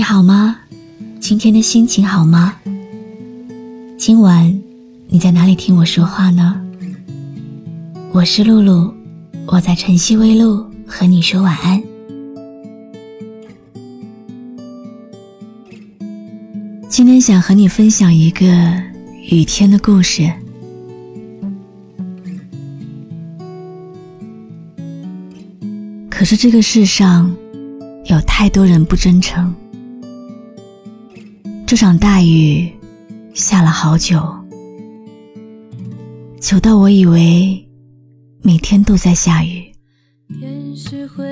你好吗？今天的心情好吗？今晚你在哪里听我说话呢？我是露露，我在晨曦微露和你说晚安。今天想和你分享一个雨天的故事。可是这个世上有太多人不真诚。这场大雨下了好久，久到我以为每天都在下雨。天是灰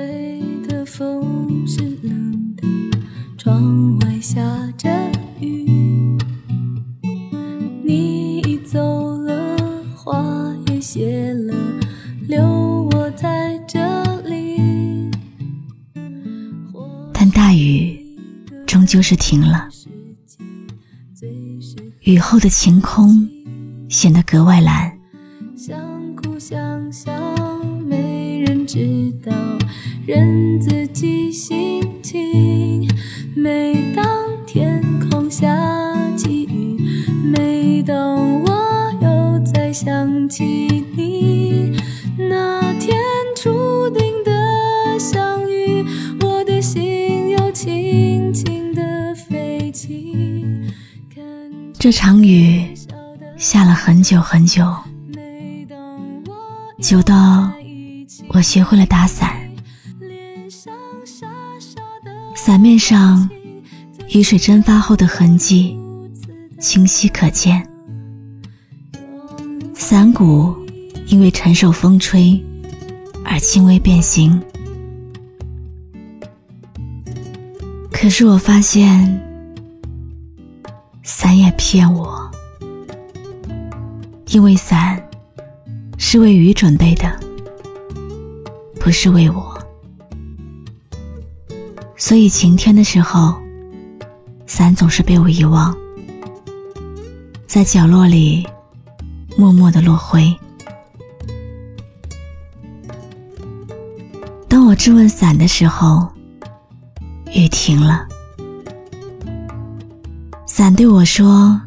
的，风是冷的，窗外下着雨。你已走了，花也谢了，留我在这里。但大雨终究是停了。雨后的晴空显得格外蓝，想哭想笑，没人知道，任自己心情。每当天空这场雨下了很久很久，久到我学会了打伞。伞面上雨水蒸发后的痕迹清晰可见，伞骨因为承受风吹而轻微变形。可是我发现。伞也骗我，因为伞是为雨准备的，不是为我。所以晴天的时候，伞总是被我遗忘，在角落里默默的落灰。当我质问伞的时候，雨停了。伞对我说：“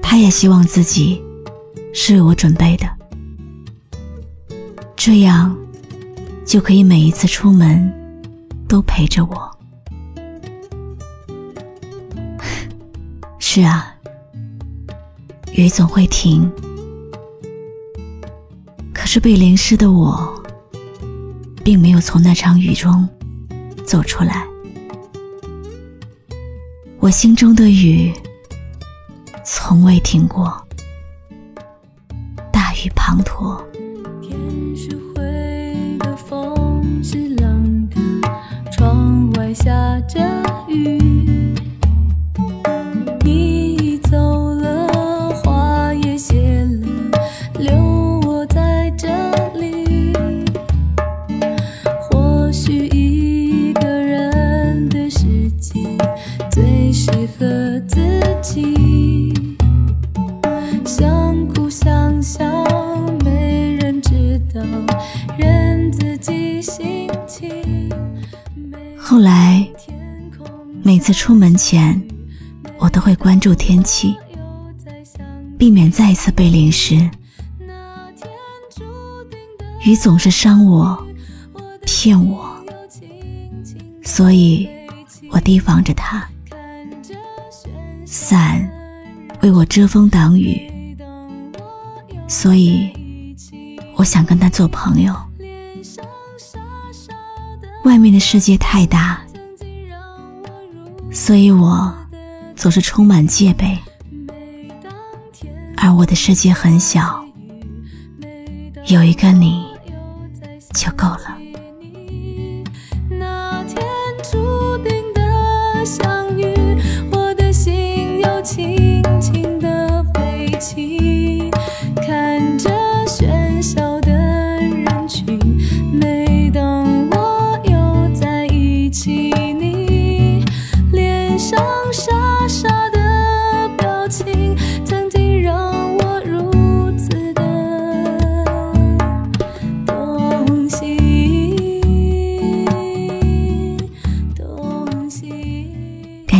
他也希望自己是为我准备的，这样就可以每一次出门都陪着我。”是啊，雨总会停，可是被淋湿的我，并没有从那场雨中走出来。我心中的雨从未停过，大雨滂沱。适合自己，想哭想笑，没人知道，任自己心情。后来，每次出门前，我都会关注天气，避免再一次被淋湿。雨总是伤我，骗我，所以我提防着它。伞为我遮风挡雨，所以我想跟他做朋友。外面的世界太大，所以我总是充满戒备，而我的世界很小，有一个你就够了。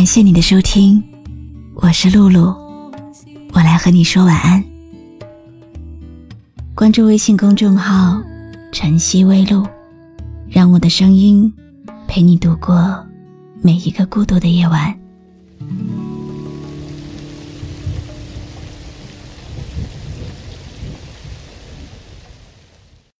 感谢你的收听，我是露露，我来和你说晚安。关注微信公众号“晨曦微露”，让我的声音陪你度过每一个孤独的夜晚。